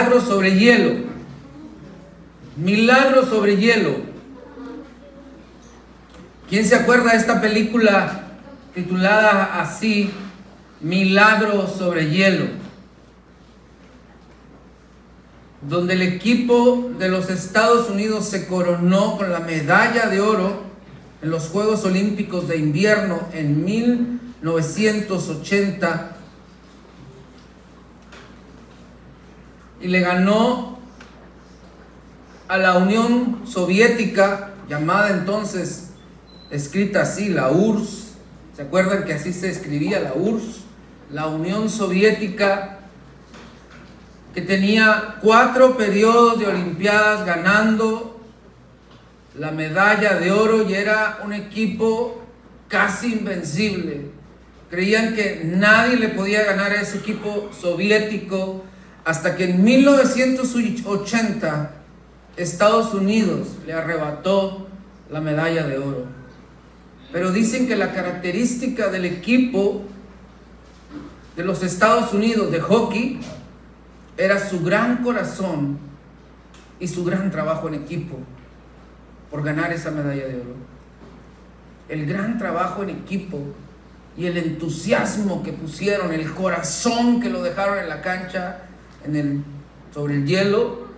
Milagro sobre hielo. Milagro sobre hielo. ¿Quién se acuerda de esta película titulada así, Milagro sobre hielo? Donde el equipo de los Estados Unidos se coronó con la medalla de oro en los Juegos Olímpicos de Invierno en 1980 y le ganó a la Unión Soviética, llamada entonces, escrita así, la URSS. ¿Se acuerdan que así se escribía la URSS? La Unión Soviética, que tenía cuatro periodos de Olimpiadas ganando la medalla de oro y era un equipo casi invencible. Creían que nadie le podía ganar a ese equipo soviético hasta que en 1980 Estados Unidos le arrebató la medalla de oro. Pero dicen que la característica del equipo de los Estados Unidos de hockey era su gran corazón y su gran trabajo en equipo por ganar esa medalla de oro. El gran trabajo en equipo y el entusiasmo que pusieron, el corazón que lo dejaron en la cancha, en el, sobre el hielo,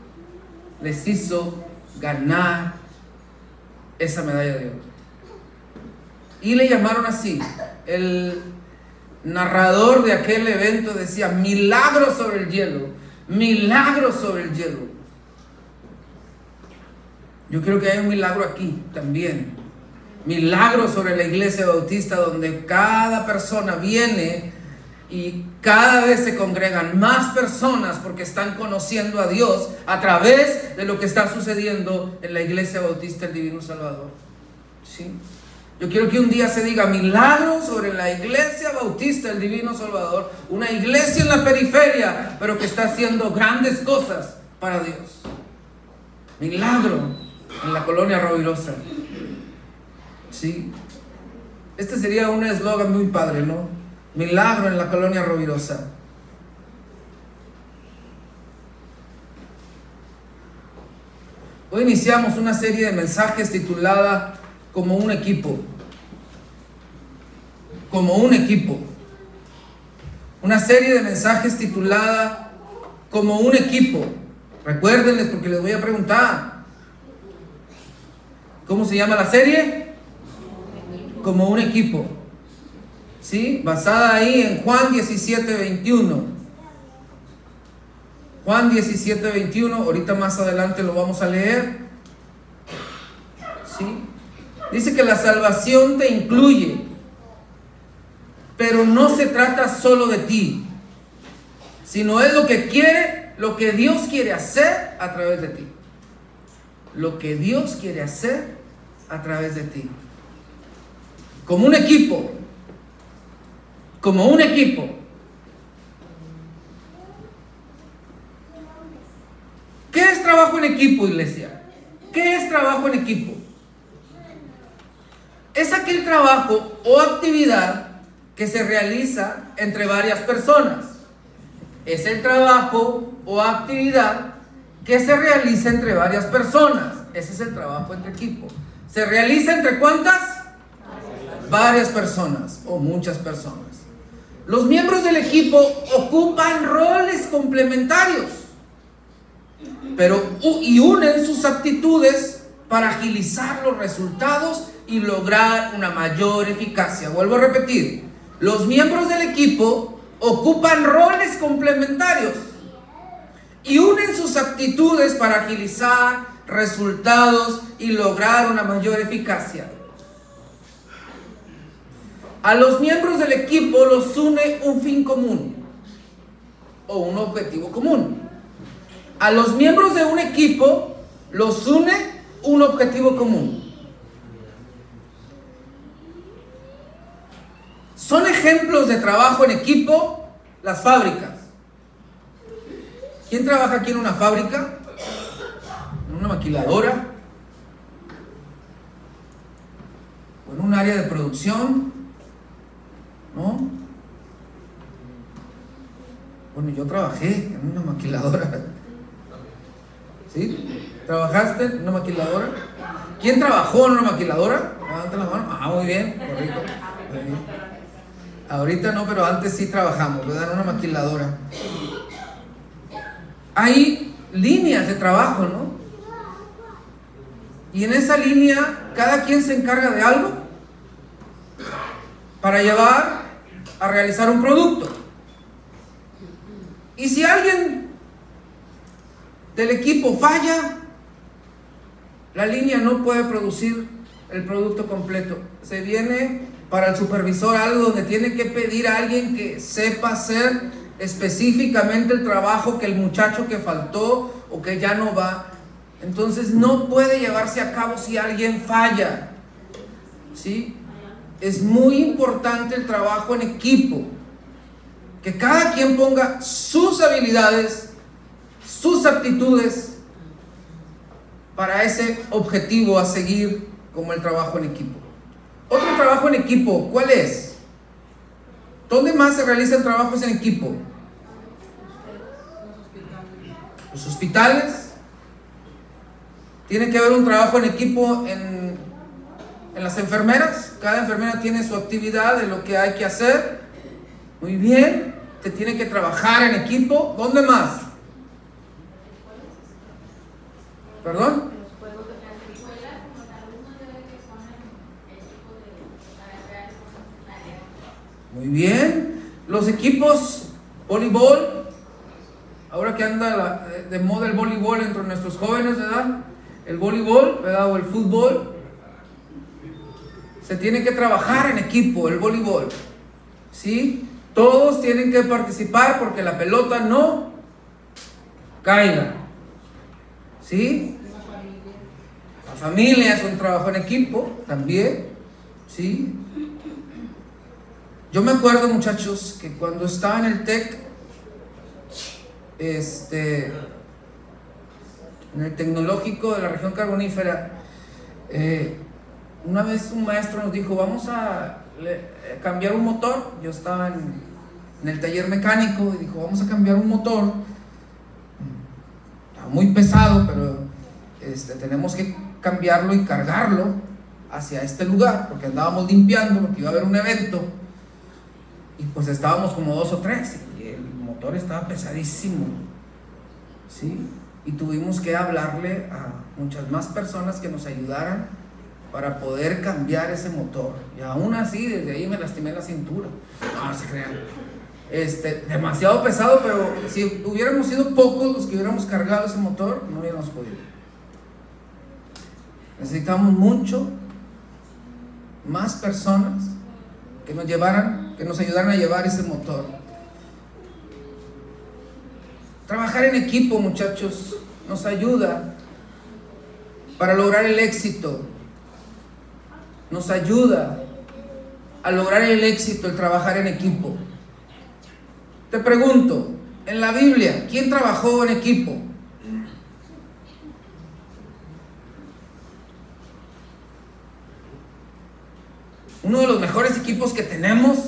les hizo ganar esa medalla de oro. Y le llamaron así. El narrador de aquel evento decía, milagro sobre el hielo, milagro sobre el hielo. Yo creo que hay un milagro aquí también. Milagro sobre la iglesia bautista donde cada persona viene y cada vez se congregan más personas porque están conociendo a Dios a través de lo que está sucediendo en la iglesia bautista el Divino Salvador. ¿Sí? Yo quiero que un día se diga milagro sobre la iglesia bautista el Divino Salvador, una iglesia en la periferia, pero que está haciendo grandes cosas para Dios. Milagro en la colonia Rovirosa. ¿Sí? Este sería un eslogan muy padre, ¿no? Milagro en la colonia Rovirosa. Hoy iniciamos una serie de mensajes titulada Como un equipo. Como un equipo. Una serie de mensajes titulada Como un equipo. Recuérdenles porque les voy a preguntar. ¿Cómo se llama la serie? Como un equipo. ¿Sí? Basada ahí en Juan 17, 21. Juan 17, 21. Ahorita más adelante lo vamos a leer. ¿Sí? Dice que la salvación te incluye. Pero no se trata solo de ti. Sino es lo que quiere, lo que Dios quiere hacer a través de ti. Lo que Dios quiere hacer a través de ti. Como un equipo. Como un equipo. ¿Qué es trabajo en equipo, iglesia? ¿Qué es trabajo en equipo? Es aquel trabajo o actividad que se realiza entre varias personas. Es el trabajo o actividad que se realiza entre varias personas. Ese es el trabajo entre equipo. ¿Se realiza entre cuántas? Varias personas o muchas personas. Los miembros del equipo ocupan roles complementarios, pero y unen sus aptitudes para agilizar los resultados y lograr una mayor eficacia. Vuelvo a repetir, los miembros del equipo ocupan roles complementarios y unen sus aptitudes para agilizar resultados y lograr una mayor eficacia. A los miembros del equipo los une un fin común o un objetivo común. A los miembros de un equipo los une un objetivo común. Son ejemplos de trabajo en equipo las fábricas. ¿Quién trabaja aquí en una fábrica? una maquiladora o en un área de producción, ¿no? Bueno, yo trabajé en una maquiladora. ¿Sí? ¿Trabajaste en una maquiladora? ¿Quién trabajó en una maquiladora? Levanta la mano. Ah, muy bien, correcto. Ahorita no, pero antes sí trabajamos, ¿verdad? En una maquiladora. Hay líneas de trabajo, ¿no? Y en esa línea, cada quien se encarga de algo para llevar a realizar un producto. Y si alguien del equipo falla, la línea no puede producir el producto completo. Se viene para el supervisor algo donde tiene que pedir a alguien que sepa hacer específicamente el trabajo que el muchacho que faltó o que ya no va. Entonces no puede llevarse a cabo si alguien falla. ¿Sí? Es muy importante el trabajo en equipo. Que cada quien ponga sus habilidades, sus aptitudes para ese objetivo a seguir como el trabajo en equipo. Otro trabajo en equipo, ¿cuál es? ¿Dónde más se realizan trabajos en equipo? Los hospitales. Tiene que haber un trabajo en equipo en, en las enfermeras. Cada enfermera tiene su actividad de lo que hay que hacer. Muy bien. Se tiene que trabajar en equipo. ¿Dónde más? ¿Perdón? Muy bien. Los equipos voleibol, ahora que anda de moda el voleibol entre nuestros jóvenes, ¿verdad? El voleibol, ¿verdad? O el fútbol. Se tiene que trabajar en equipo, el voleibol. ¿Sí? Todos tienen que participar porque la pelota no caiga. ¿Sí? La familia es un trabajo en equipo también. ¿Sí? Yo me acuerdo, muchachos, que cuando estaba en el TEC, este, en el tecnológico de la región carbonífera, eh, una vez un maestro nos dijo, vamos a eh, cambiar un motor. Yo estaba en, el taller mecánico y dijo, vamos a cambiar un motor. Está muy pesado, pero este, tenemos que cambiarlo y cargarlo hacia este lugar, porque andábamos limpiando, porque iba a haber un evento. Y pues estábamos como dos o tres y el motor estaba pesadísimo. ¿Sí? Y tuvimos que hablarle a muchas más personas que nos ayudaran para poder cambiar ese motor. Y aún así, desde ahí me lastimé la cintura. No, se crean. Este, demasiado pesado, pero si hubiéramos sido pocos los que hubiéramos cargado ese motor, no hubiéramos podido. Necesitamos mucho más personas que nos llevaran, que nos ayudaran a llevar ese motor. Trabajar en equipo, muchachos, nos ayuda para lograr el éxito. Nos ayuda a lograr el éxito el trabajar en equipo. Te pregunto, en la Biblia, ¿quién trabajó en equipo? Uno de los mejores equipos que tenemos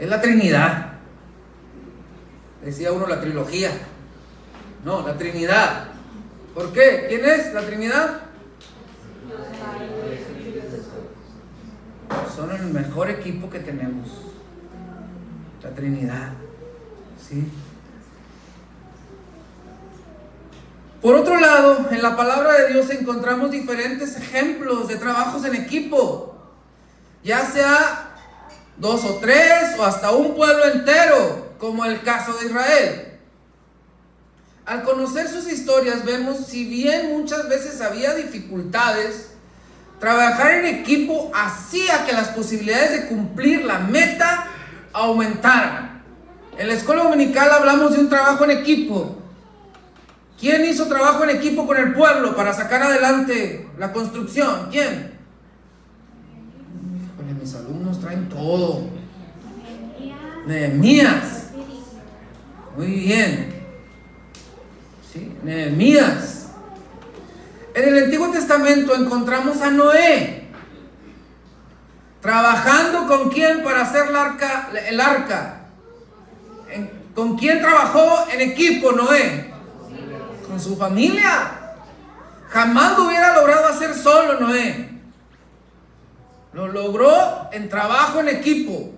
es la Trinidad. Decía uno la trilogía. No, la Trinidad. ¿Por qué? ¿Quién es la Trinidad? Son el mejor equipo que tenemos. La Trinidad. ¿Sí? Por otro lado, en la palabra de Dios encontramos diferentes ejemplos de trabajos en equipo ya sea dos o tres o hasta un pueblo entero, como el caso de Israel. Al conocer sus historias vemos, si bien muchas veces había dificultades, trabajar en equipo hacía que las posibilidades de cumplir la meta aumentaran. En la escuela dominical hablamos de un trabajo en equipo. ¿Quién hizo trabajo en equipo con el pueblo para sacar adelante la construcción? ¿Quién? mis alumnos traen todo. Nehemías. Muy bien. ¿Sí? Nehemías. En el Antiguo Testamento encontramos a Noé. Trabajando con quién para hacer el arca. El arca? ¿Con quién trabajó en equipo Noé? Con su familia. Jamás lo hubiera logrado hacer solo Noé. Lo logró en trabajo en equipo.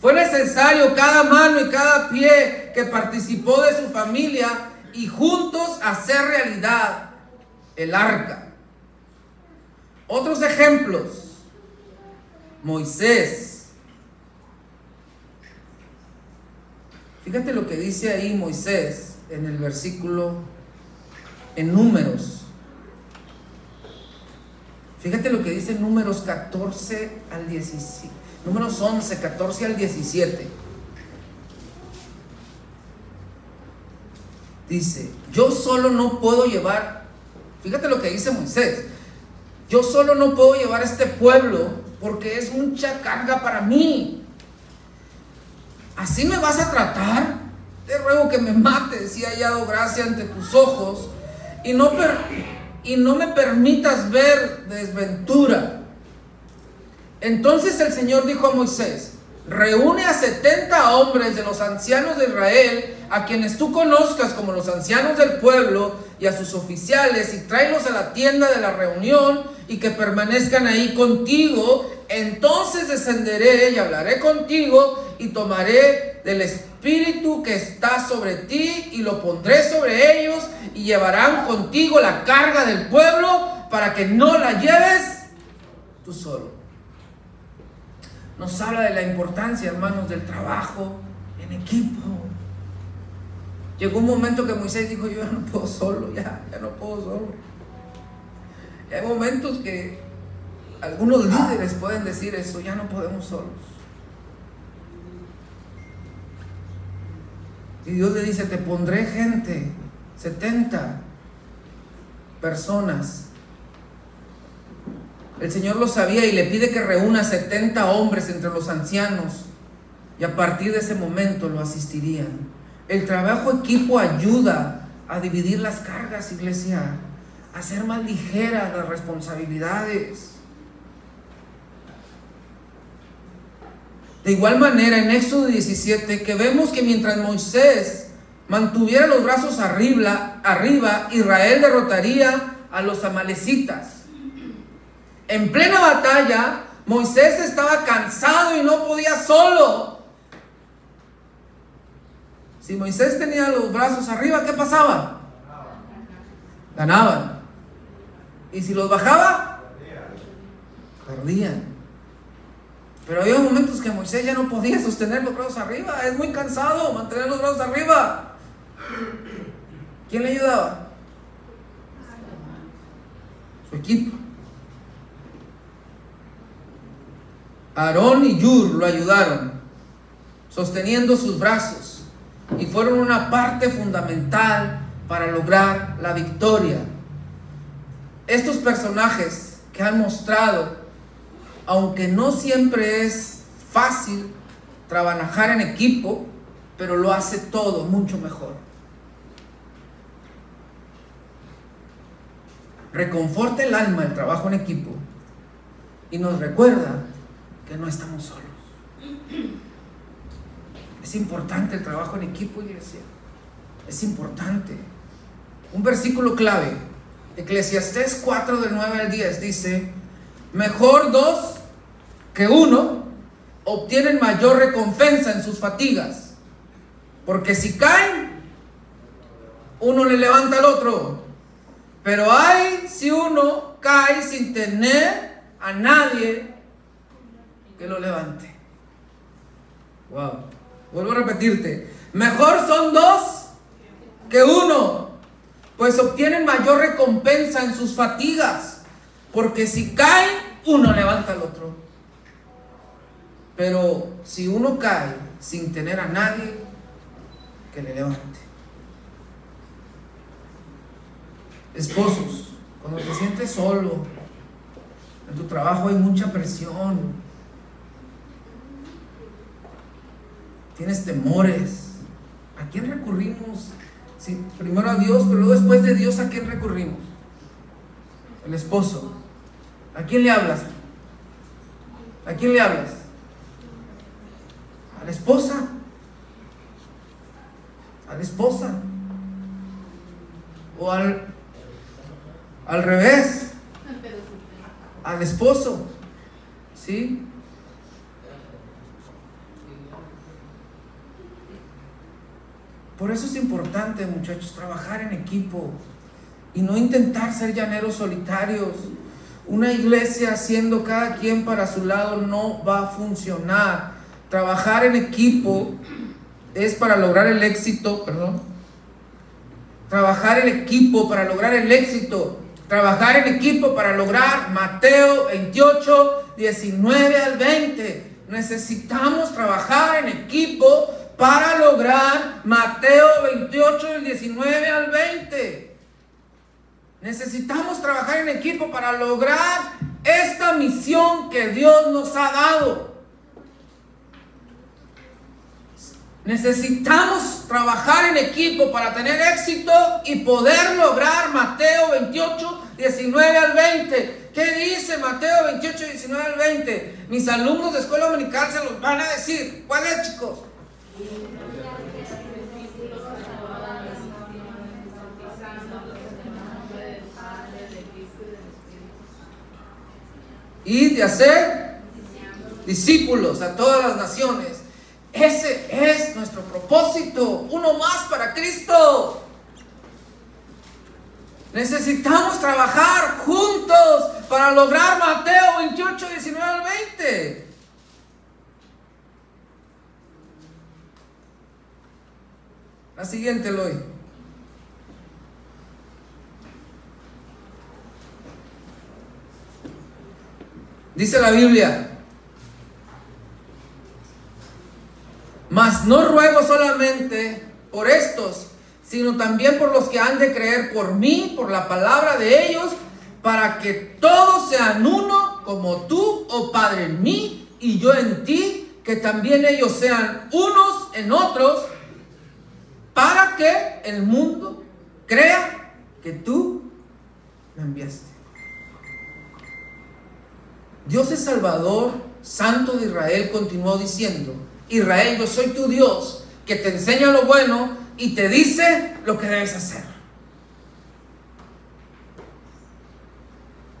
Fue necesario cada mano y cada pie que participó de su familia y juntos hacer realidad el arca. Otros ejemplos. Moisés. Fíjate lo que dice ahí Moisés en el versículo en números. Fíjate lo que dice números 14 al 17. Números 11, 14 al 17. Dice, yo solo no puedo llevar, fíjate lo que dice Moisés, yo solo no puedo llevar a este pueblo porque es mucha carga para mí. ¿Así me vas a tratar? Te ruego que me mates si he hallado gracia ante tus ojos y no, y no me permitas ver desventura. Entonces el Señor dijo a Moisés, reúne a 70 hombres de los ancianos de Israel, a quienes tú conozcas como los ancianos del pueblo, y a sus oficiales, y tráelos a la tienda de la reunión, y que permanezcan ahí contigo. Entonces descenderé y hablaré contigo, y tomaré del espíritu que está sobre ti, y lo pondré sobre ellos, y llevarán contigo la carga del pueblo, para que no la lleves tú solo nos habla de la importancia, hermanos, del trabajo en equipo. Llegó un momento que Moisés dijo, yo ya no puedo solo, ya, ya no puedo solo. Y hay momentos que algunos líderes pueden decir eso, ya no podemos solos. Y Dios le dice, te pondré gente, 70 personas el Señor lo sabía y le pide que reúna 70 hombres entre los ancianos y a partir de ese momento lo asistirían. El trabajo equipo ayuda a dividir las cargas, iglesia, a hacer más ligeras las responsabilidades. De igual manera, en Éxodo 17, que vemos que mientras Moisés mantuviera los brazos arriba, arriba Israel derrotaría a los amalecitas. En plena batalla, Moisés estaba cansado y no podía solo. Si Moisés tenía los brazos arriba, ¿qué pasaba? Ganaban. Y si los bajaba, perdían. Pero había momentos que Moisés ya no podía sostener los brazos arriba. Es muy cansado mantener los brazos arriba. ¿Quién le ayudaba? Su equipo. Aarón y Yur lo ayudaron, sosteniendo sus brazos, y fueron una parte fundamental para lograr la victoria. Estos personajes que han mostrado, aunque no siempre es fácil trabajar en equipo, pero lo hace todo mucho mejor. Reconforta el alma el trabajo en equipo y nos recuerda que no estamos solos. Es importante el trabajo en equipo, iglesia. Es importante. Un versículo clave, Eclesiastés 4 del 9 al 10 dice, mejor dos que uno obtienen mayor recompensa en sus fatigas, porque si caen, uno le levanta al otro. Pero hay si uno cae sin tener a nadie que lo levante. Wow. Vuelvo a repetirte. Mejor son dos que uno, pues obtienen mayor recompensa en sus fatigas, porque si cae, uno levanta al otro. Pero si uno cae sin tener a nadie, que le levante. Esposos, cuando te sientes solo, en tu trabajo hay mucha presión, tienes temores, ¿a quién recurrimos? Primero a Dios, pero luego después de Dios, ¿a quién recurrimos? El esposo. ¿A quién le hablas? ¿A quién le hablas? ¿A la esposa? ¿A la esposa? ¿O al Al revés. Al esposo. ¿Sí? Por eso es importante, muchachos, trabajar en equipo y no intentar ser llaneros solitarios. Una iglesia haciendo cada quien para su lado no va a funcionar. Trabajar en equipo es para lograr el éxito, perdón. Trabajar en equipo para lograr el éxito. Trabajar en equipo para lograr Mateo 28, 19 al 20. Necesitamos trabajar en equipo para lograr Mateo 28, del 19 al 20. Necesitamos trabajar en equipo para lograr esta misión que Dios nos ha dado. Necesitamos trabajar en equipo para tener éxito y poder lograr Mateo 28, 19 al 20. ¿Qué dice Mateo 28, 19 al 20? Mis alumnos de escuela dominical se los van a decir. ¿Cuál es, chicos? Y de hacer discípulos a todas las naciones. Ese es nuestro propósito. Uno más para Cristo. Necesitamos trabajar juntos para lograr Mateo 28, 19 al 20. La siguiente, Loy. Dice la Biblia, mas no ruego solamente por estos, sino también por los que han de creer por mí, por la palabra de ellos, para que todos sean uno, como tú, oh Padre, en mí y yo en ti, que también ellos sean unos en otros, para que el mundo crea que tú me enviaste. Dios es Salvador, Santo de Israel, continuó diciendo, Israel, yo soy tu Dios, que te enseña lo bueno y te dice lo que debes hacer.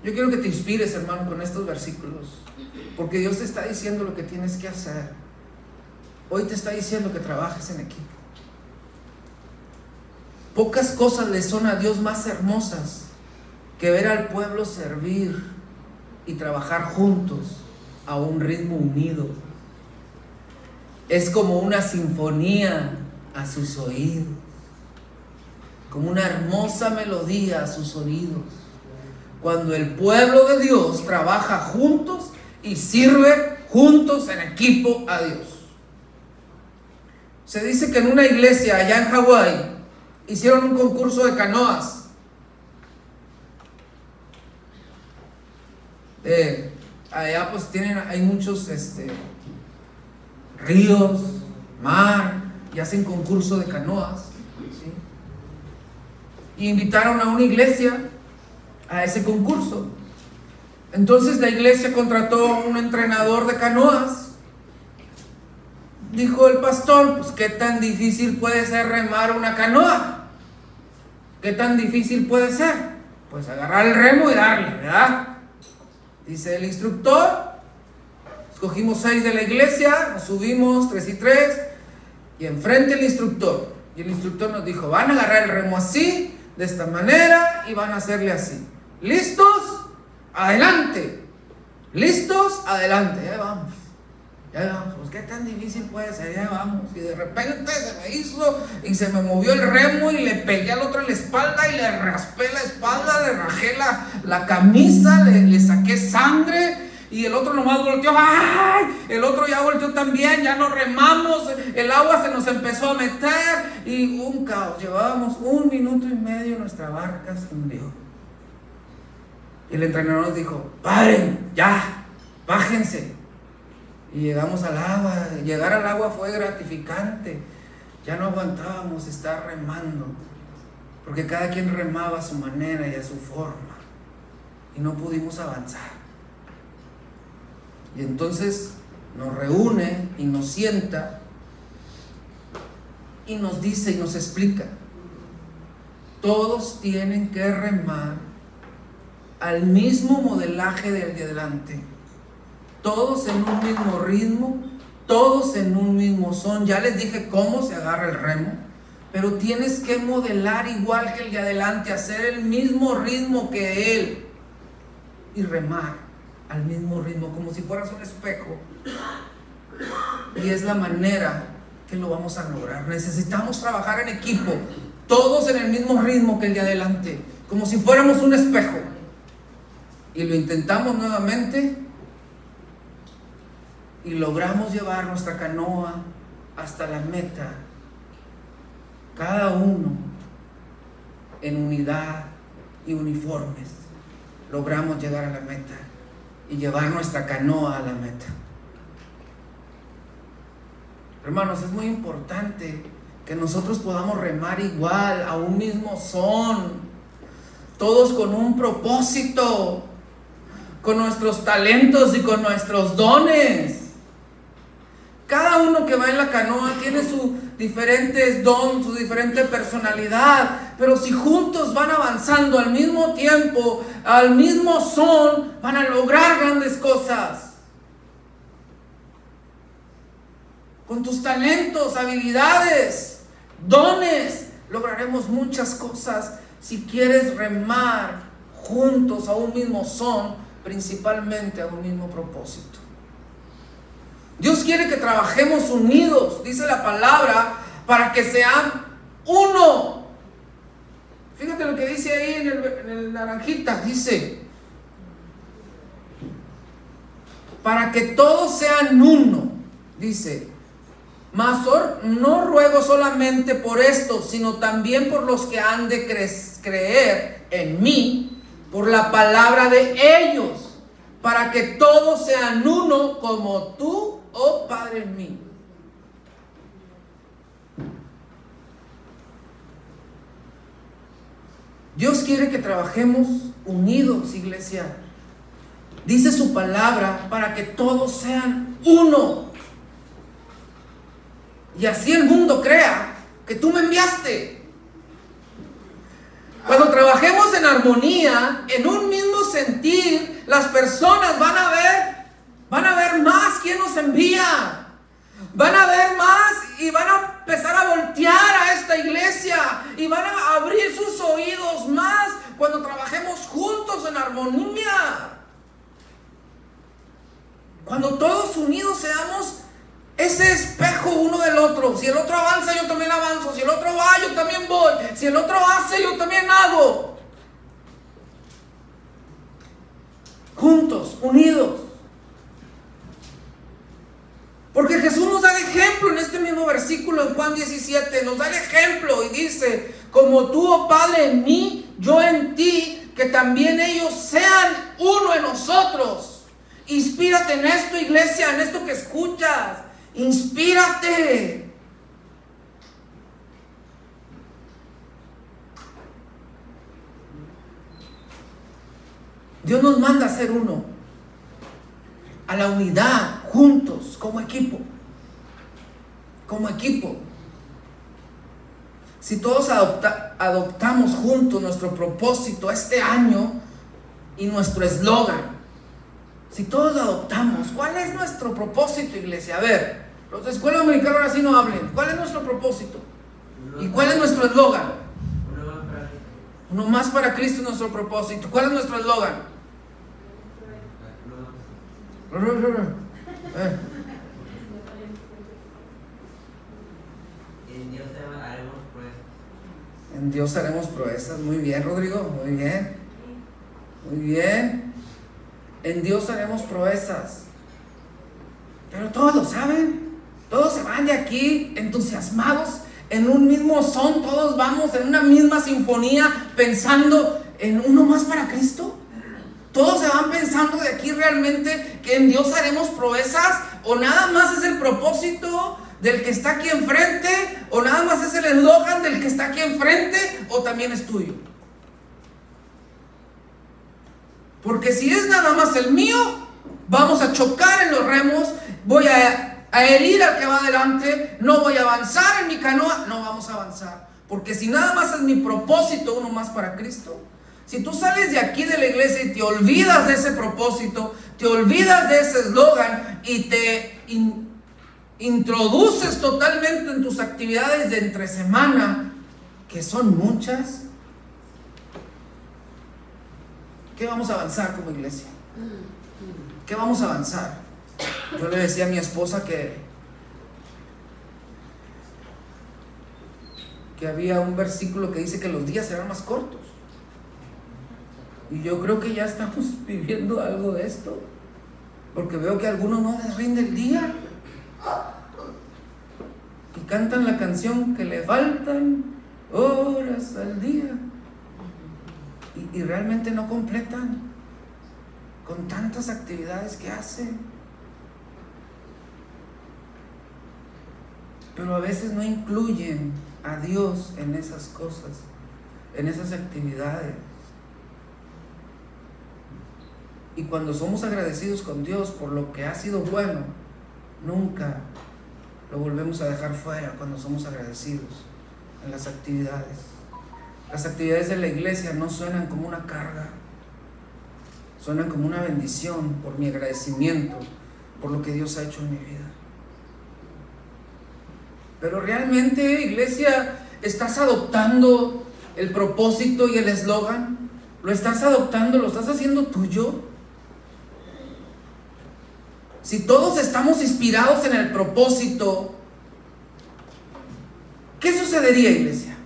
Yo quiero que te inspires, hermano, con estos versículos, porque Dios te está diciendo lo que tienes que hacer. Hoy te está diciendo que trabajes en equipo. Pocas cosas le son a Dios más hermosas que ver al pueblo servir y trabajar juntos a un ritmo unido. Es como una sinfonía a sus oídos, como una hermosa melodía a sus oídos. Cuando el pueblo de Dios trabaja juntos y sirve juntos en equipo a Dios. Se dice que en una iglesia allá en Hawái hicieron un concurso de canoas allá pues tienen, hay muchos este, ríos, mar, y hacen concurso de canoas. Y invitaron a una iglesia a ese concurso. Entonces la iglesia contrató a un entrenador de canoas. Dijo el pastor, pues qué tan difícil puede ser remar una canoa. ¿Qué tan difícil puede ser? Pues agarrar el remo y darle, ¿verdad? Dice el instructor, escogimos seis de la iglesia, nos subimos tres y tres, y enfrente el instructor. Y el instructor nos dijo, van a agarrar el remo así, de esta manera, y van a hacerle así. ¿Listos? Adelante. ¿Listos? Adelante. Vamos. Ya vamos. Pues qué tan difícil puede ser. Ya vamos. Y de repente se me hizo y se me movió el remo y le pegué al otro en la espalda y le raspé la espalda, le rajé la, la camisa, le, le saqué sangre. Y el otro nomás volteó, ¡ay! El otro ya volteó también, ya nos remamos, el agua se nos empezó a meter y un caos. Llevábamos un minuto y medio, nuestra barca se hundió. Y el entrenador nos dijo, paren, ya, bájense. Y llegamos al agua, llegar al agua fue gratificante. Ya no aguantábamos estar remando, porque cada quien remaba a su manera y a su forma. Y no pudimos avanzar. Y entonces nos reúne y nos sienta y nos dice y nos explica. Todos tienen que remar al mismo modelaje del de adelante. Todos en un mismo ritmo, todos en un mismo son. Ya les dije cómo se agarra el remo, pero tienes que modelar igual que el de adelante, hacer el mismo ritmo que él y remar al mismo ritmo, como si fueras un espejo. Y es la manera que lo vamos a lograr. Necesitamos trabajar en equipo, todos en el mismo ritmo que el de adelante, como si fuéramos un espejo. Y lo intentamos nuevamente y logramos llevar nuestra canoa hasta la meta, cada uno en unidad y uniformes, logramos llegar a la meta y llevar nuestra canoa a la meta. Hermanos, es muy importante que nosotros podamos remar igual, a un mismo son, todos con un propósito, con nuestros talentos y con nuestros dones. Cada uno que va en la canoa tiene sus diferentes don, su diferente personalidad, pero si juntos van avanzando al mismo tiempo, al mismo son, van a lograr grandes cosas. Con tus talentos, habilidades, dones, lograremos muchas cosas si quieres remar juntos a un mismo son, principalmente a un mismo propósito. Dios quiere que trabajemos unidos, dice la palabra, para que sean uno. Fíjate lo que dice ahí en el, naranjita, dice, para que todos sean uno, dice, mas no ruego solamente por esto, sino también por los que han de creer en mí, por la palabra de ellos, para que todos sean uno como tú, oh Padre en mí. Dios quiere que trabajemos unidos, iglesia. Dice su palabra para que todos sean uno. Y así el mundo crea que tú me enviaste. Cuando trabajemos en armonía, en un mismo sentir, las personas van a ver, van a ver más quién nos envía. Van a ver más y van a empezar a voltear a esta iglesia y van a abrir sus oídos más cuando trabajemos juntos en armonía. Cuando todos unidos seamos ese espejo uno del otro. Si el otro avanza, yo también avanzo. Si el otro va, yo también voy. Si el otro hace, yo también hago. Juntos, unidos. Porque Jesús nos da el ejemplo en este mismo versículo en Juan 17. Nos da el ejemplo y dice, como tú, oh Padre, en mí, yo en ti, que también ellos sean uno en nosotros. Inspírate en esto, iglesia, en esto que escuchas. Inspírate. Dios nos manda a ser uno, a la unidad, juntos, como equipo, como equipo. Si todos adoptamos juntos nuestro propósito este año y nuestro eslogan, si todos adoptamos, ¿cuál es nuestro propósito, iglesia? A ver, los de escuela americana ahora sí no hablen. ¿Cuál es nuestro propósito? ¿Y cuál es nuestro eslogan? Uno más para Cristo es nuestro propósito. ¿Cuál es nuestro eslogan? Eh. En Dios haremos proezas. Muy bien, Rodrigo. Muy bien. Muy bien. En Dios haremos proezas. Pero todos lo saben. Todos se van de aquí entusiasmados en un mismo son. Todos vamos en una misma sinfonía pensando en uno más para Cristo. Todos se van pensando de aquí realmente que en Dios haremos proezas o nada más es el propósito del que está aquí enfrente o nada más es el eslogan del que está aquí enfrente o también es tuyo. Porque si es nada más el mío, vamos a chocar en los remos, voy a, herir al que va adelante, no voy a avanzar en mi canoa, no vamos a avanzar. Porque si nada más es mi propósito, uno más para Cristo. Si tú sales de aquí de la iglesia, y te olvidas de ese propósito, te olvidas de ese eslogan y te introduces totalmente en tus actividades de entre semana, que son muchas, ¿qué vamos a avanzar como iglesia? ¿Qué vamos a avanzar? Yo le decía a mi esposa que, que había un versículo que dice que los días serán más cortos. Y yo creo que ya estamos viviendo algo de esto. Porque veo que algunos no les rinde el día. Y cantan la canción que le faltan horas al día y, realmente no completan con tantas actividades que hacen. Pero a veces no incluyen a Dios en esas cosas, en esas actividades. Y cuando somos agradecidos con Dios por lo que ha sido bueno, nunca lo volvemos a dejar fuera cuando somos agradecidos en las actividades. Las actividades de la iglesia no suenan como una carga, suenan como una bendición por mi agradecimiento, por lo que Dios ha hecho en mi vida. Pero realmente, iglesia, ¿estás adoptando el propósito y el eslogan? ¿Lo estás adoptando? ¿Lo estás haciendo tuyo? Si todos estamos inspirados en el propósito, ¿qué sucedería, iglesia?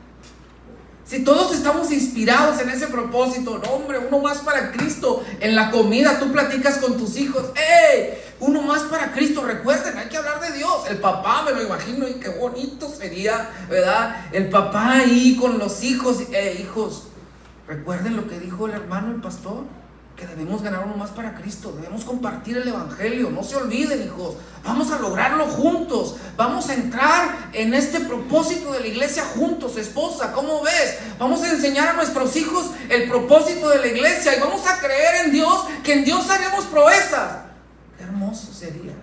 Si todos estamos inspirados en ese propósito, no, hombre, uno más para Cristo. En la comida tú platicas con tus hijos, ¡eh! Uno más para Cristo. Recuerden, hay que hablar de Dios. El papá, me lo imagino, y qué bonito sería, ¿verdad? El papá ahí con los hijos, ¡eh, hijos! Recuerden lo que dijo el hermano, el pastor que debemos ganar uno más para Cristo, debemos compartir el Evangelio, no se olviden hijos, vamos a lograrlo juntos, vamos a entrar en este propósito de la iglesia juntos, esposa, ¿cómo ves? Vamos a enseñar a nuestros hijos el propósito de la iglesia y vamos a creer en Dios, que en Dios haremos proezas. Qué hermoso sería.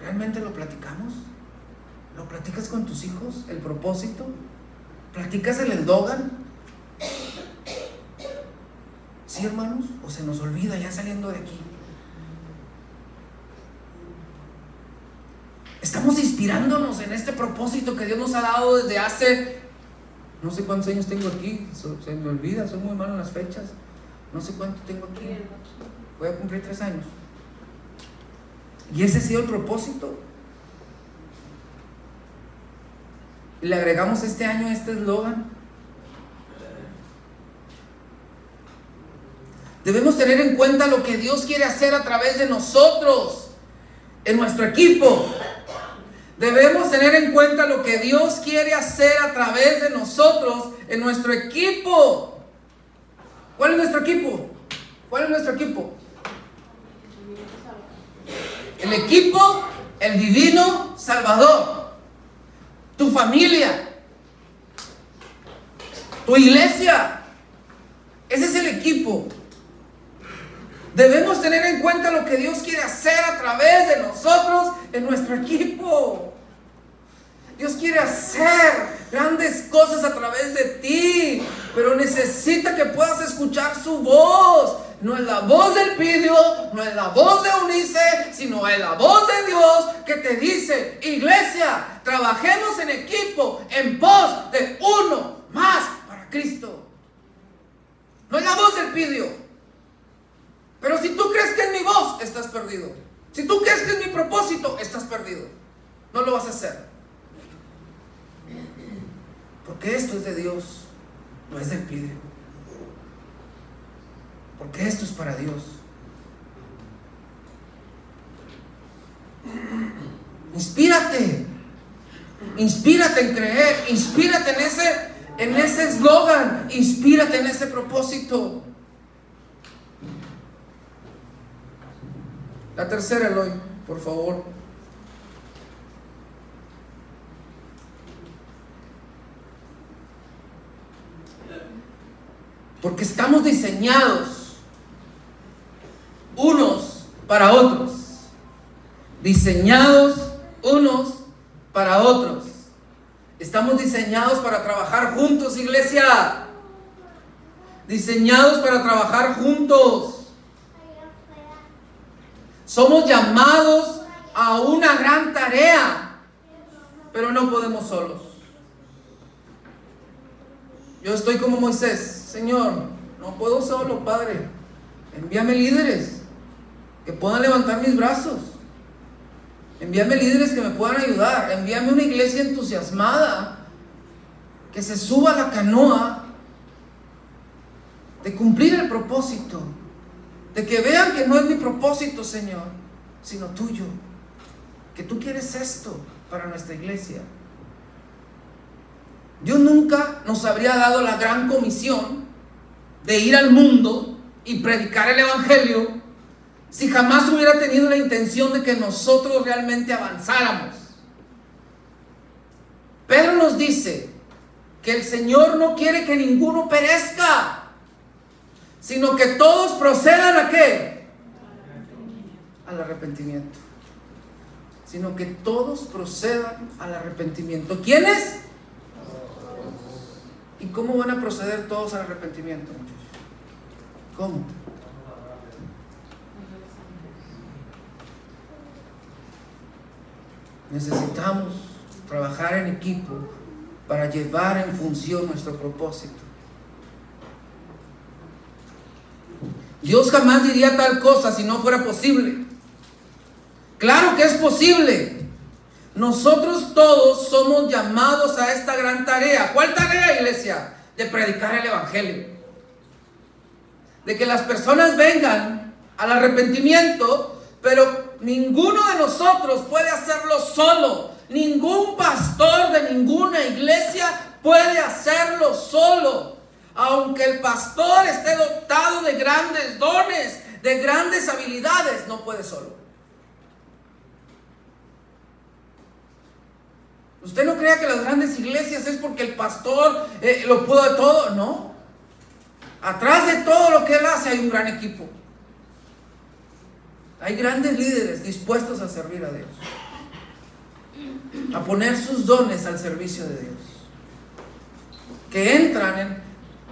¿Realmente lo platicamos? ¿Lo platicas con tus hijos? ¿El propósito? ¿Platicas el eslogan? ¿Sí, hermanos? ¿O se nos olvida ya saliendo de aquí? Estamos inspirándonos en este propósito que Dios nos ha dado desde hace, no sé cuántos años tengo aquí, se me olvida, soy muy malo en las fechas, no sé cuánto tengo aquí, voy a cumplir tres años. Y ese ha sido el propósito. Y le agregamos este año este eslogan, Debemos tener en cuenta lo que Dios quiere hacer a través de nosotros, en nuestro equipo. Debemos tener en cuenta lo que Dios quiere hacer a través de nosotros, en nuestro equipo. ¿Cuál es nuestro equipo? ¿Cuál es nuestro equipo? El equipo, el divino Salvador. Tu familia. Tu iglesia. Ese es el equipo. Debemos tener en cuenta lo que Dios quiere hacer a través de nosotros en nuestro equipo. Dios quiere hacer grandes cosas a través de ti, pero necesita que puedas escuchar su voz. No es la voz del Pidio, no es la voz de Unice, sino es la voz de Dios que te dice, iglesia, trabajemos en equipo, en pos de uno más para Cristo. No es la voz del Pidio. Pero si tú crees que es mi voz, estás perdido. Si tú crees que es mi propósito, estás perdido. No lo vas a hacer. Porque esto es de Dios, no es del pide. Porque esto es para Dios. Inspírate. Inspírate en creer. Inspírate en ese en ese eslogan. Inspírate en ese propósito. La tercera, Eloy, por favor. Porque estamos diseñados unos para otros. Diseñados unos para otros. Estamos diseñados para trabajar juntos, iglesia. diseñados para trabajar juntos. Somos llamados a una gran tarea, pero no podemos solos. Yo estoy como Moisés, Señor, no puedo solo, Padre. Envíame líderes que puedan levantar mis brazos. Envíame líderes que me puedan ayudar. Envíame una iglesia entusiasmada que se suba a la canoa de cumplir el propósito. De que vean que no es mi propósito, Señor, sino tuyo. Que tú quieres esto para nuestra iglesia. Dios nunca nos habría dado la gran comisión de ir al mundo y predicar el Evangelio si jamás hubiera tenido la intención de que nosotros realmente avanzáramos. Pedro nos dice que el Señor no quiere que ninguno perezca, sino que todos procedan a qué? Al arrepentimiento. Sino que todos procedan al arrepentimiento. ¿Quiénes? ¿Y cómo van a proceder todos al arrepentimiento, muchachos? ¿Cómo? Necesitamos trabajar en equipo para llevar en función nuestro propósito. Dios jamás diría tal cosa si no fuera posible. Claro que es posible. Nosotros todos somos llamados a esta gran tarea. ¿Cuál tarea, iglesia? De predicar el Evangelio. De que las personas vengan al arrepentimiento, pero ninguno de nosotros puede hacerlo solo. Ningún pastor de ninguna iglesia puede hacerlo solo. Aunque el pastor esté dotado de grandes dones, de grandes habilidades, no puede solo. Usted no crea que las grandes iglesias es porque el pastor eh, lo pudo de todo, no. Atrás de todo lo que él hace hay un gran equipo. Hay grandes líderes dispuestos a servir a Dios, a poner sus dones al servicio de Dios, que entran en,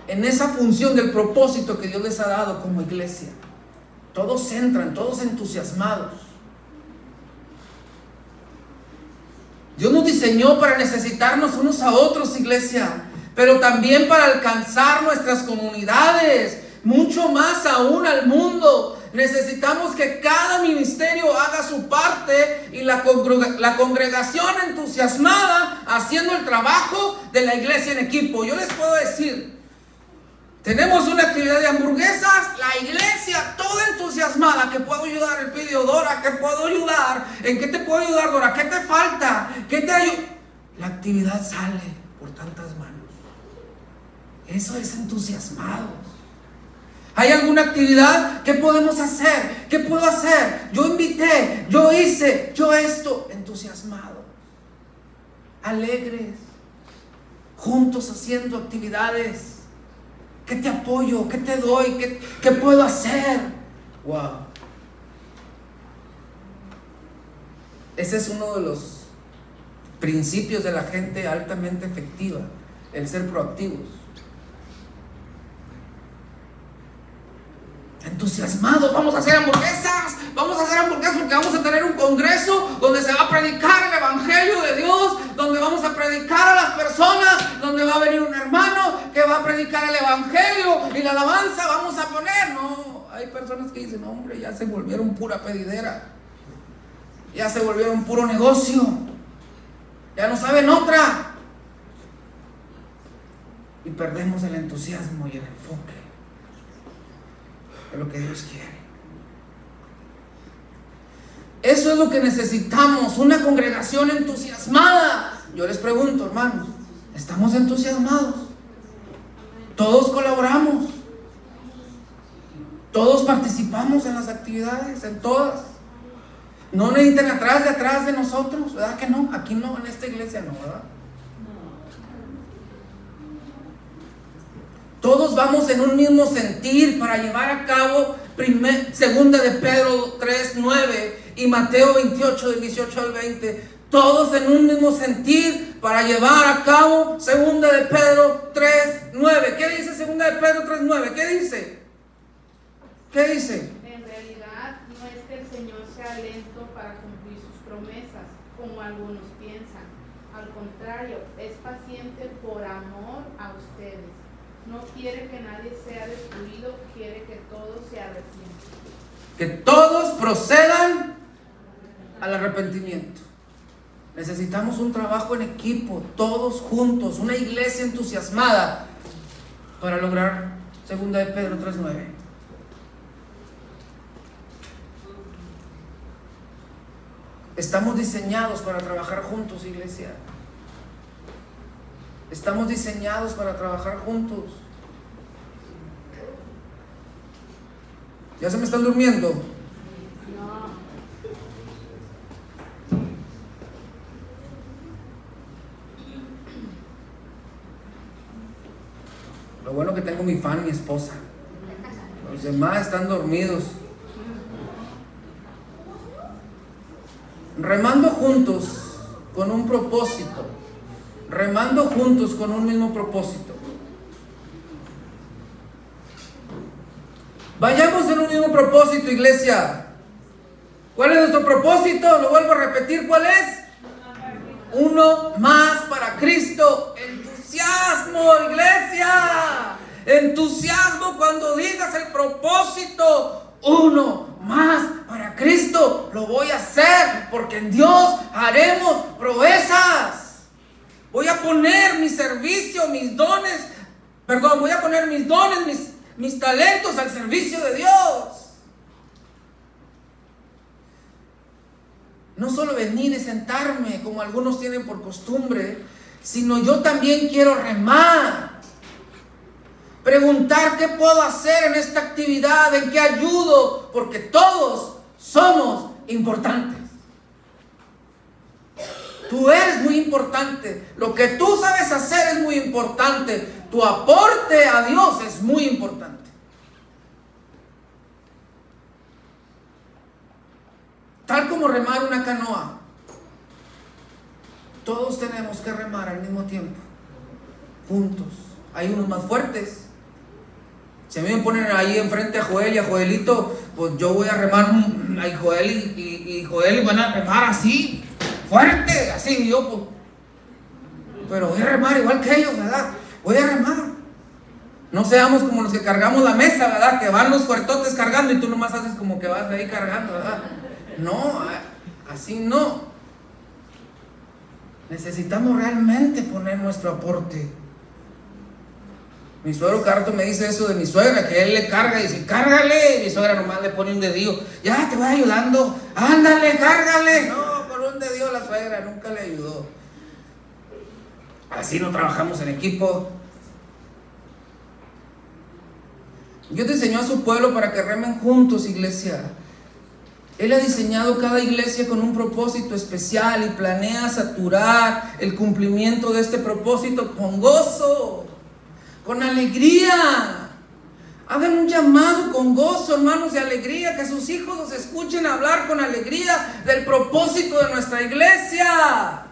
en esa función del propósito que Dios les ha dado como iglesia. Todos entran, todos entusiasmados. Dios nos diseñó para necesitarnos unos a otros, iglesia, pero también para alcanzar nuestras comunidades, mucho más aún al mundo. Necesitamos que cada ministerio haga su parte y la, la congregación entusiasmada haciendo el trabajo de la iglesia en equipo. Yo les puedo decir, tenemos una actividad de hamburguesas, la iglesia toda entusiasmada, que puedo ayudar, el pidió Dora, que puedo ayudar, en qué te puedo ayudar Dora, qué te falta, qué te ayuda. La actividad sale por tantas manos. Eso es entusiasmado. ¿Hay alguna actividad? ¿Qué podemos hacer? ¿Qué puedo hacer? Yo invité, yo hice, yo esto. Entusiasmado, alegres, juntos haciendo actividades. ¿Qué te apoyo? ¿Qué te doy? ¿Qué, qué puedo hacer? Wow. Ese es uno de los principios de la gente altamente efectiva, el ser proactivos. Entusiasmados, vamos a hacer hamburguesas, vamos a hacer hamburguesas porque vamos a tener un congreso donde se va a predicar el Evangelio de Dios, donde vamos a predicar a las personas, donde va a venir un hermano que va a predicar el Evangelio y la alabanza vamos a poner. No, hay personas que dicen, hombre, ya se volvieron pura pedidera, ya se volvieron puro negocio, ya no saben otra. Y perdemos el entusiasmo y el enfoque lo que Dios quiere. Eso es lo que necesitamos, una congregación entusiasmada. Yo les pregunto, hermanos, ¿estamos entusiasmados? Todos colaboramos. Todos participamos en las actividades, en todas. No necesitan atrás de atrás de nosotros, ¿verdad que no? Aquí no, en esta iglesia no, ¿verdad? Todos vamos en un mismo sentir para llevar a cabo segunda de Pedro 3, 9 y Mateo 28 del 18 al 20. Todos en un mismo sentir para llevar a cabo segunda de Pedro 3.9. ¿Qué dice segunda de Pedro 3.9? ¿Qué dice? ¿Qué dice? En realidad no es que el Señor sea lento para cumplir sus promesas, como algunos piensan. Al contrario, es paciente por amor a ustedes. No quiere que nadie sea destruido, quiere que todos se arrepientan. Que todos procedan al arrepentimiento. Necesitamos un trabajo en equipo, todos juntos, una iglesia entusiasmada para lograr segunda de Pedro 3.9. Estamos diseñados para trabajar juntos, iglesia. Estamos diseñados para trabajar juntos. ¿Ya se me están durmiendo? Lo bueno que tengo mi fan, mi esposa. Los demás están dormidos. Remando juntos con un propósito. Remando juntos con un mismo propósito. Vayamos en un mismo propósito, iglesia. ¿Cuál es nuestro propósito? Lo vuelvo a repetir, ¿cuál es? Uno más para Cristo. Entusiasmo, iglesia. Entusiasmo cuando digas el propósito. Uno más para Cristo. Lo voy a hacer porque en Dios haremos proezas. Voy a poner mi servicio, mis dones. Perdón, voy a poner mis dones, mis, mis talentos al servicio de Dios. No solo venir y sentarme como algunos tienen por costumbre, sino yo también quiero remar. Preguntar qué puedo hacer en esta actividad, en qué ayudo, porque todos somos importantes. Tú eres muy importante. Lo que tú sabes hacer es muy importante. Tu aporte a Dios es muy importante. Tal como remar una canoa. Todos tenemos que remar al mismo tiempo. Juntos. Hay unos más fuertes. Si a mí me ponen ahí enfrente a Joel y a Joelito, pues yo voy a remar mm, a Joel y, y, y Joel van a remar así, fuerte, así, yo pues. Pero voy a remar igual que ellos, ¿verdad? Voy a remar. No seamos como los que cargamos la mesa, ¿verdad? Que van los fuertotes cargando y tú nomás haces como que vas ahí cargando, ¿verdad? No, así no. Necesitamos realmente poner nuestro aporte. Mi suegro Carto me dice eso de mi suegra, que él le carga y dice, cárgale. Y mi suegra nomás le pone un dedillo, ya te voy ayudando, ándale, cárgale. No, un dedillo la suegra nunca le ayudó. Así no trabajamos en equipo. Dios diseñó a su pueblo para que remen juntos, iglesia. Él ha diseñado cada iglesia con un propósito especial y planea saturar el cumplimiento de este propósito con gozo, con alegría. Hagan un llamado con gozo, hermanos, de alegría, que sus hijos los escuchen hablar con alegría del propósito de nuestra iglesia.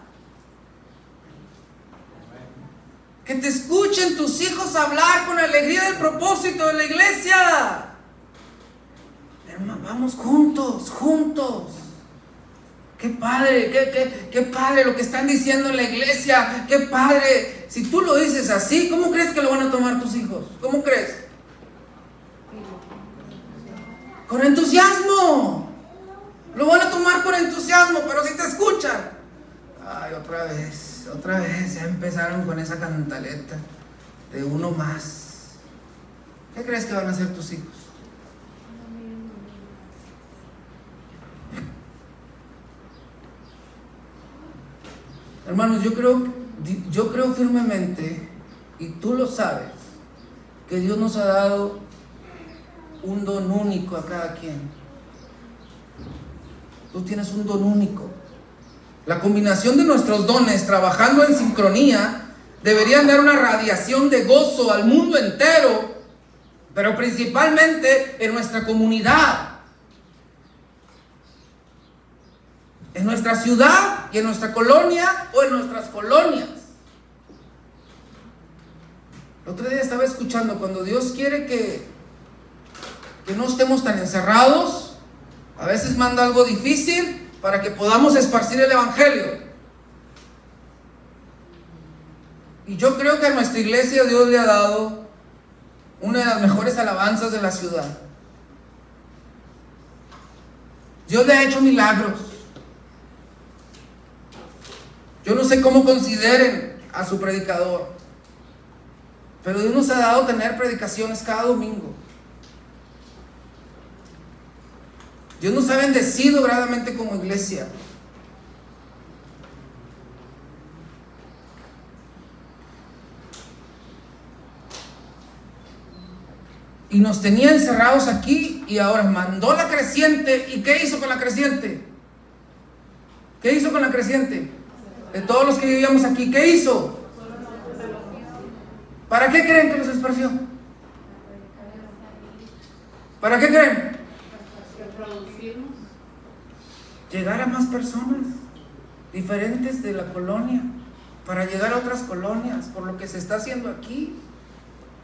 Que te escuchen tus hijos hablar con alegría del propósito de la iglesia. Hermano, vamos juntos, juntos. Qué padre, qué, padre lo que están diciendo en la iglesia. Qué padre. Si tú lo dices así, ¿cómo crees que lo van a tomar tus hijos? ¿Cómo crees? Con entusiasmo. Lo van a tomar con entusiasmo, pero si te escuchan. Ay, otra vez, otra vez. Ya empezaron con esa cantaleta de uno más. ¿Qué crees que van a hacer tus hijos? Hermanos, yo creo, yo creo firmemente, y tú lo sabes, que Dios nos ha dado un don único a cada quien. Tú tienes un don único. La combinación de nuestros dones trabajando en sincronía deberían dar una radiación de gozo al mundo entero, pero principalmente en nuestra comunidad. en nuestra ciudad y en nuestra colonia o en nuestras colonias. El otro día estaba escuchando, cuando Dios quiere que, que no estemos tan encerrados, a veces manda algo difícil para que podamos esparcir el Evangelio. Y yo creo que a nuestra iglesia Dios le ha dado una de las mejores alabanzas de la ciudad. Dios le ha hecho milagros. Yo no sé cómo consideren a su predicador, pero Dios nos ha dado tener predicaciones cada domingo. Dios nos ha bendecido grandemente como iglesia. y nos tenía encerrados aquí y ahora mandó la creciente. ¿Y qué hizo con la creciente? ¿Qué hizo con la creciente? De todos los que vivíamos aquí, ¿qué hizo? ¿Para qué creen que los esparció? ¿Para qué creen? Llegar a más personas diferentes de la colonia, para llegar a otras colonias, por lo que se está haciendo aquí.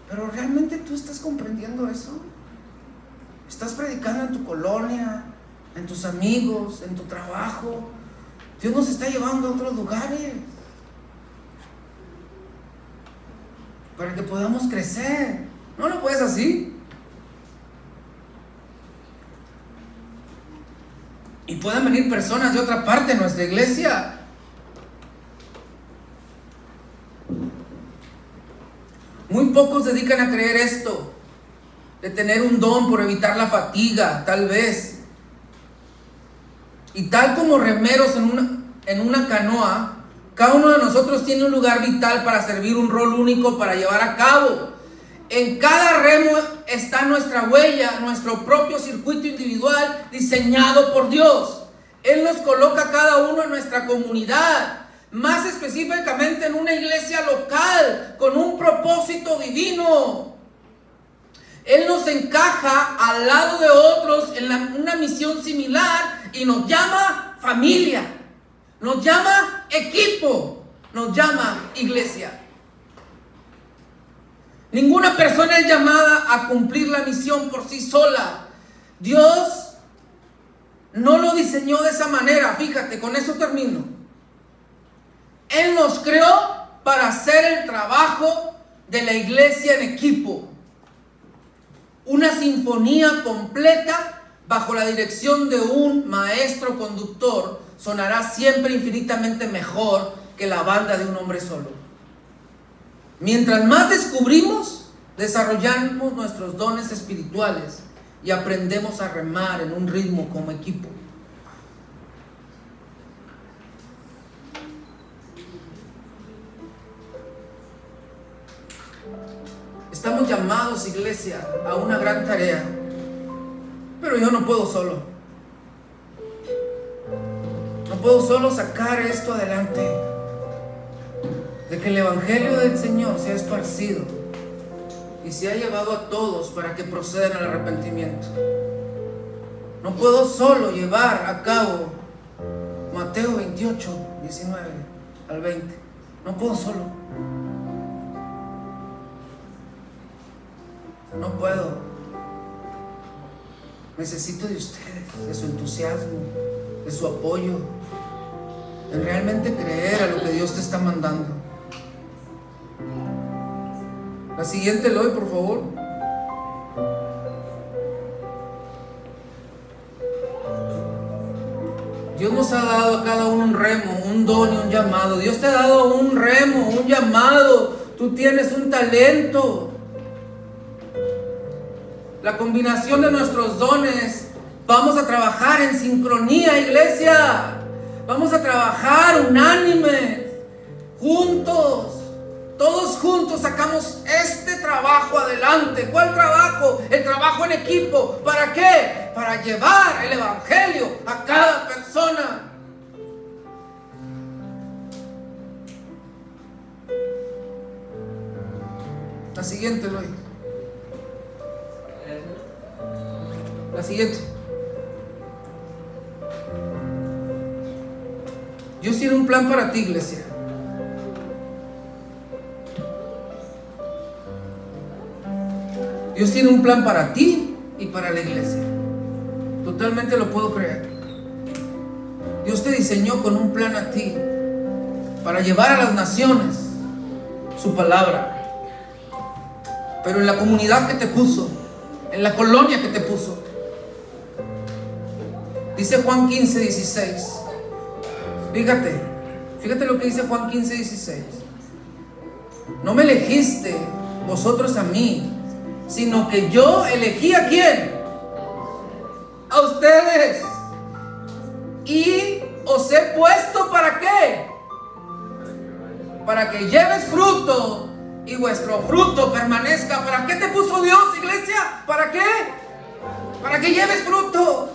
Pero realmente tú estás comprendiendo eso. Estás predicando en tu colonia, en tus amigos, en tu trabajo. Dios nos está llevando a otros lugares. Para que podamos crecer. ¿No lo puedes así? Y puedan venir personas de otra parte de nuestra iglesia Muy pocos dedican a creer esto, de tener un don por evitar la fatiga, tal vez. Y tal como remeros en una, en una canoa, cada uno de nosotros tiene un lugar vital para servir un rol único para llevar a cabo. En cada remo está nuestra huella, nuestro propio circuito individual diseñado por Dios. Él nos coloca cada uno en nuestra comunidad más específicamente en una iglesia local, con un propósito divino. Él nos encaja al lado de otros en una misión similar y nos llama familia, nos llama equipo, nos llama iglesia. Ninguna persona es llamada a cumplir la misión por sí sola. Dios no lo diseñó de esa manera. Fíjate, con eso termino. Él nos creó para hacer el trabajo de la iglesia en equipo. Una sinfonía completa bajo la dirección de un maestro conductor sonará siempre infinitamente mejor que la banda de un hombre solo. Mientras más descubrimos, desarrollamos nuestros dones espirituales y aprendemos a remar en un ritmo como equipo. Estamos llamados, iglesia, a una gran tarea. Pero yo no puedo solo. No puedo solo sacar esto adelante. De que el Evangelio del Señor sea esparcido y se ha llevado a todos para que procedan al arrepentimiento. No puedo solo llevar a cabo Mateo 28, 19 al 20. No puedo solo. No puedo. Necesito de ustedes, de su entusiasmo, de su apoyo, en realmente creer a lo que Dios te está mandando. La siguiente, Eloy, por favor. Dios nos ha dado a cada uno un remo, un don y un llamado. Dios te ha dado un remo, un llamado. Tú tienes un talento la combinación de nuestros dones. Vamos a trabajar en sincronía, iglesia. Vamos a trabajar unánimes, juntos. Todos juntos sacamos este trabajo adelante. ¿Cuál trabajo? El trabajo en equipo. ¿Para qué? Para llevar el Evangelio a cada persona. La siguiente, Luis. La siguiente. tiene un plan para ti, iglesia. Dios tiene un plan para ti y para la iglesia. Totalmente lo puedo creer. Dios te diseñó con un plan a ti para llevar a las naciones su palabra. Pero en la comunidad que te puso, en la colonia que te puso, dice Juan 15, 16. Fíjate, fíjate lo que dice Juan 15, 16. No me elegiste vosotros a mí, sino que yo elegí a quién? A ustedes. Y os he puesto para qué? Para que lleves fruto y vuestro fruto permanezca. ¿Para qué te puso Dios, iglesia? ¿Para qué? Para que lleves fruto.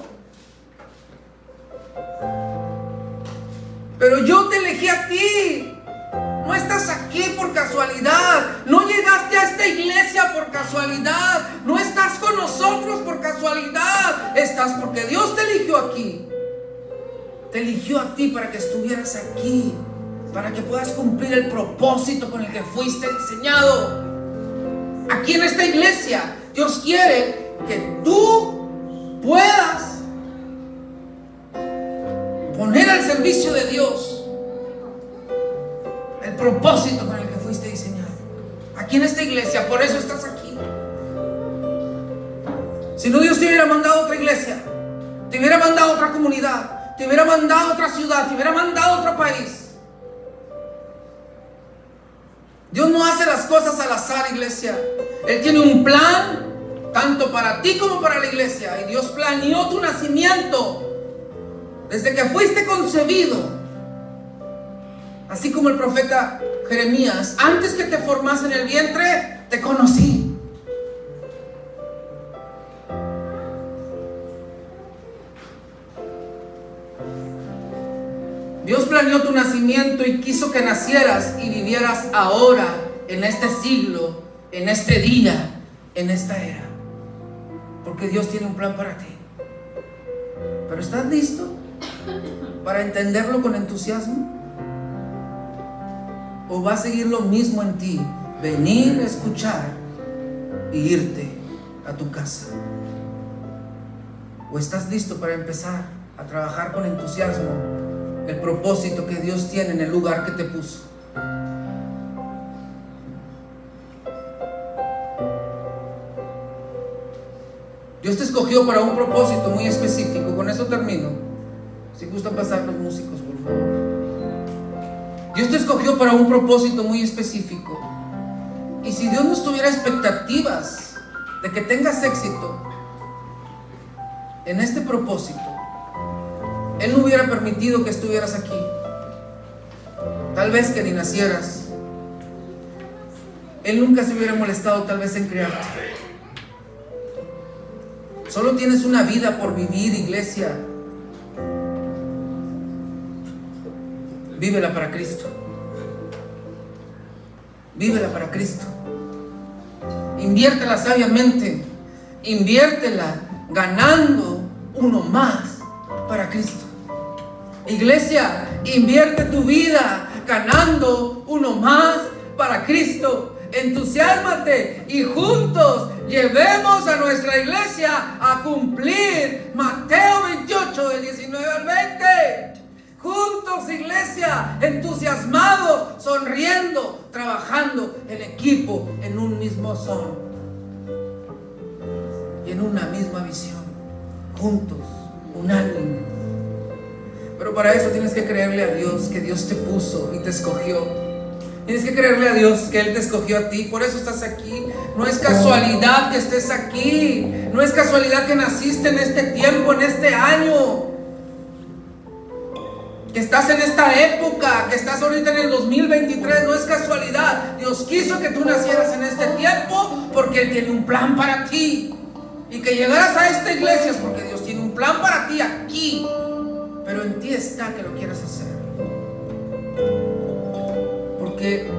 Pero yo te elegí a ti. No estás aquí por casualidad. No llegaste a esta iglesia por casualidad. No estás con nosotros por casualidad. Estás porque Dios te eligió aquí. Te eligió a ti para que estuvieras aquí. Para que puedas cumplir el propósito con el que fuiste diseñado. Aquí en esta iglesia, Dios quiere que tú puedas poner al servicio de Dios propósito con el que fuiste diseñado. Aquí en esta iglesia, por eso estás aquí. Si no, Dios te hubiera mandado a otra iglesia, te hubiera mandado otra comunidad, te hubiera mandado otra ciudad, te hubiera mandado otro país. Dios no hace las cosas al azar, iglesia. Él tiene un plan, tanto para ti como para la iglesia. Y Dios planeó tu nacimiento desde que fuiste concebido. Así como el profeta Jeremías, antes que te formas en el vientre, te conocí. Dios planeó tu nacimiento y quiso que nacieras y vivieras ahora, en este siglo, en este día, en esta era. Porque Dios tiene un plan para ti. Pero ¿estás listo para entenderlo con entusiasmo? ¿O va a seguir lo mismo en ti? Venir, escuchar y irte a tu casa. ¿O estás listo para empezar a trabajar con entusiasmo el propósito que Dios tiene en el lugar que te puso? Dios te escogió para un propósito muy específico. Con eso termino. Si gustan pasar los músicos, por favor. Dios te escogió para un propósito muy específico. Y si Dios no tuviera expectativas de que tengas éxito en este propósito, Él no hubiera permitido que estuvieras aquí. Tal vez que ni nacieras. Él nunca se hubiera molestado tal vez en crearte. Solo tienes una vida por vivir, iglesia. Vívela para Cristo. Vívela para Cristo. Inviértela sabiamente. Inviértela ganando uno más para Cristo. Iglesia, invierte tu vida ganando uno más para Cristo. Entusiasmate y juntos llevemos a nuestra iglesia iglesia, entusiasmados, sonriendo, trabajando en equipo, en un mismo son y en una misma visión. Juntos, unánime. Pero para eso tienes que creerle a Dios que Dios te puso y te escogió. Tienes que creerle a Dios que Él te escogió a ti. Por eso estás aquí. No es casualidad que estés aquí. No es casualidad que naciste en este tiempo, en este año que estás en esta época, que estás ahorita en el 2023, no es casualidad. Dios quiso que tú nacieras en este tiempo porque Él tiene un plan para ti. Y que llegaras a esta iglesia es porque Dios tiene un plan para ti aquí. Pero en ti está que lo quieras hacer. Porque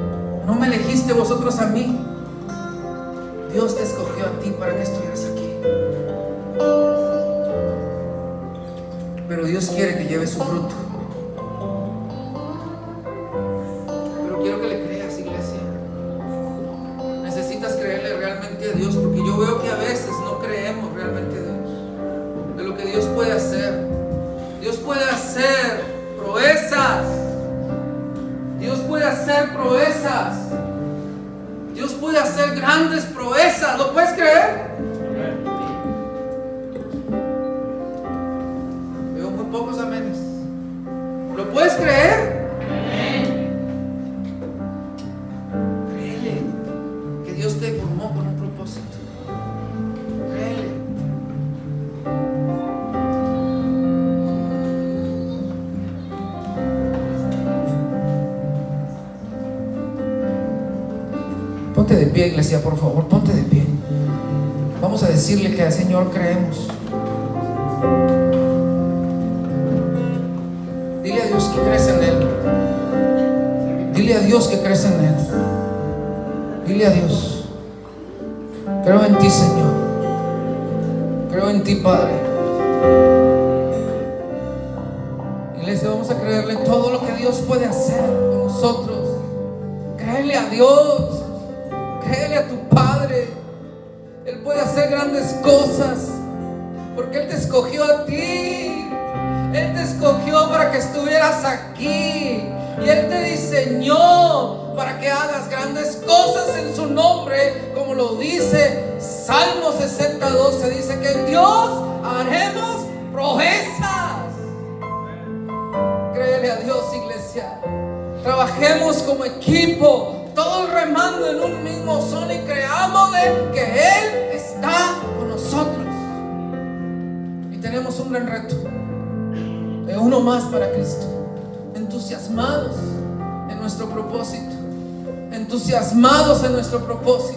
no me elegiste vosotros a mí. Dios te escogió a ti para que estuvieras aquí. Pero Dios quiere que lleves su fruto. quiero que le creas, iglesia. Necesitas creerle realmente a Dios, porque yo veo que a veces no creemos realmente a Dios, de lo que Dios puede hacer. Dios puede hacer proezas. Dios puede hacer proezas. Dios puede hacer grandes proezas. ¿Lo puedes creer? Veo muy pocos amenes. ¿Lo puedes creer? Ponte de pie, iglesia, por favor, ponte de pie. Vamos a decirle que al Señor creemos. Dile a Dios que crees en Él. Dile a Dios que crees en Él. Dile a Dios. Creo en ti, Señor. Creo en ti, Padre. Iglesia, vamos a creerle todo lo que Dios puede hacer con nosotros. Créele a Dios. 60, 12 dice que en Dios haremos proezas. Créele a Dios, iglesia. Trabajemos como equipo, todos remando en un mismo son y creámosle que Él está con nosotros. Y tenemos un gran reto de uno más para Cristo. Entusiasmados en nuestro propósito. Entusiasmados en nuestro propósito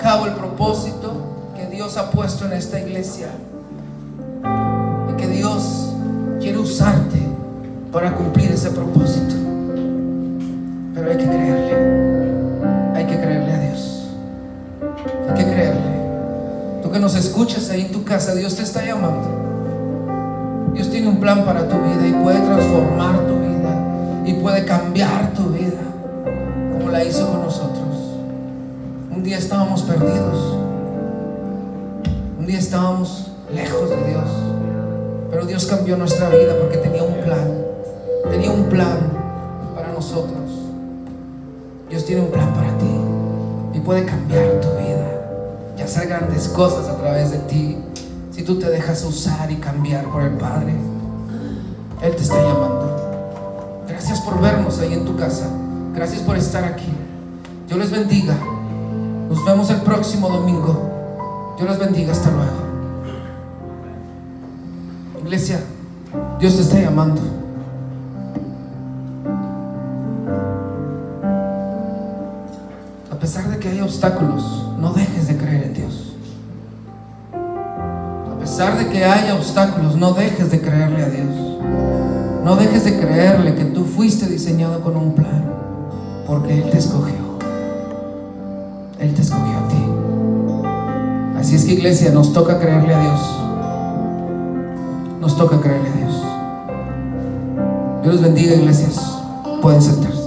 cabo el propósito que Dios ha puesto en esta iglesia, y que Dios quiere usarte para cumplir ese propósito. Pero hay que creerle. Hay que creerle a Dios. Hay que creerle. Tú que nos escuchas ahí en tu casa, Dios te está llamando. Dios tiene un plan para tu vida y puede transformar tu vida y puede cambiar tu vida como la hizo con nosotros. Un día estábamos perdidos. Un día estábamos lejos de Dios. Pero Dios cambió nuestra vida porque tenía un plan. Tenía un plan para nosotros. Dios tiene un plan para ti y puede cambiar tu vida y hacer grandes cosas a través de ti si tú te dejas usar y cambiar por el Padre. Él te está llamando. Gracias por vernos ahí en tu casa. Gracias por estar aquí. Dios les bendiga. Nos vemos el próximo domingo. Dios les bendiga. Hasta luego. Iglesia, Dios te está llamando. A pesar de que hay obstáculos, no dejes de creer en Dios. A pesar de que haya obstáculos, no dejes de creerle a Dios. No dejes de creerle que tú fuiste diseñado con un plan, porque Él te escogió. Él te escogió a ti. Así es que iglesia, nos toca creerle a Dios. Nos toca creerle a Dios. Dios los bendiga, iglesias. Pueden sentarse.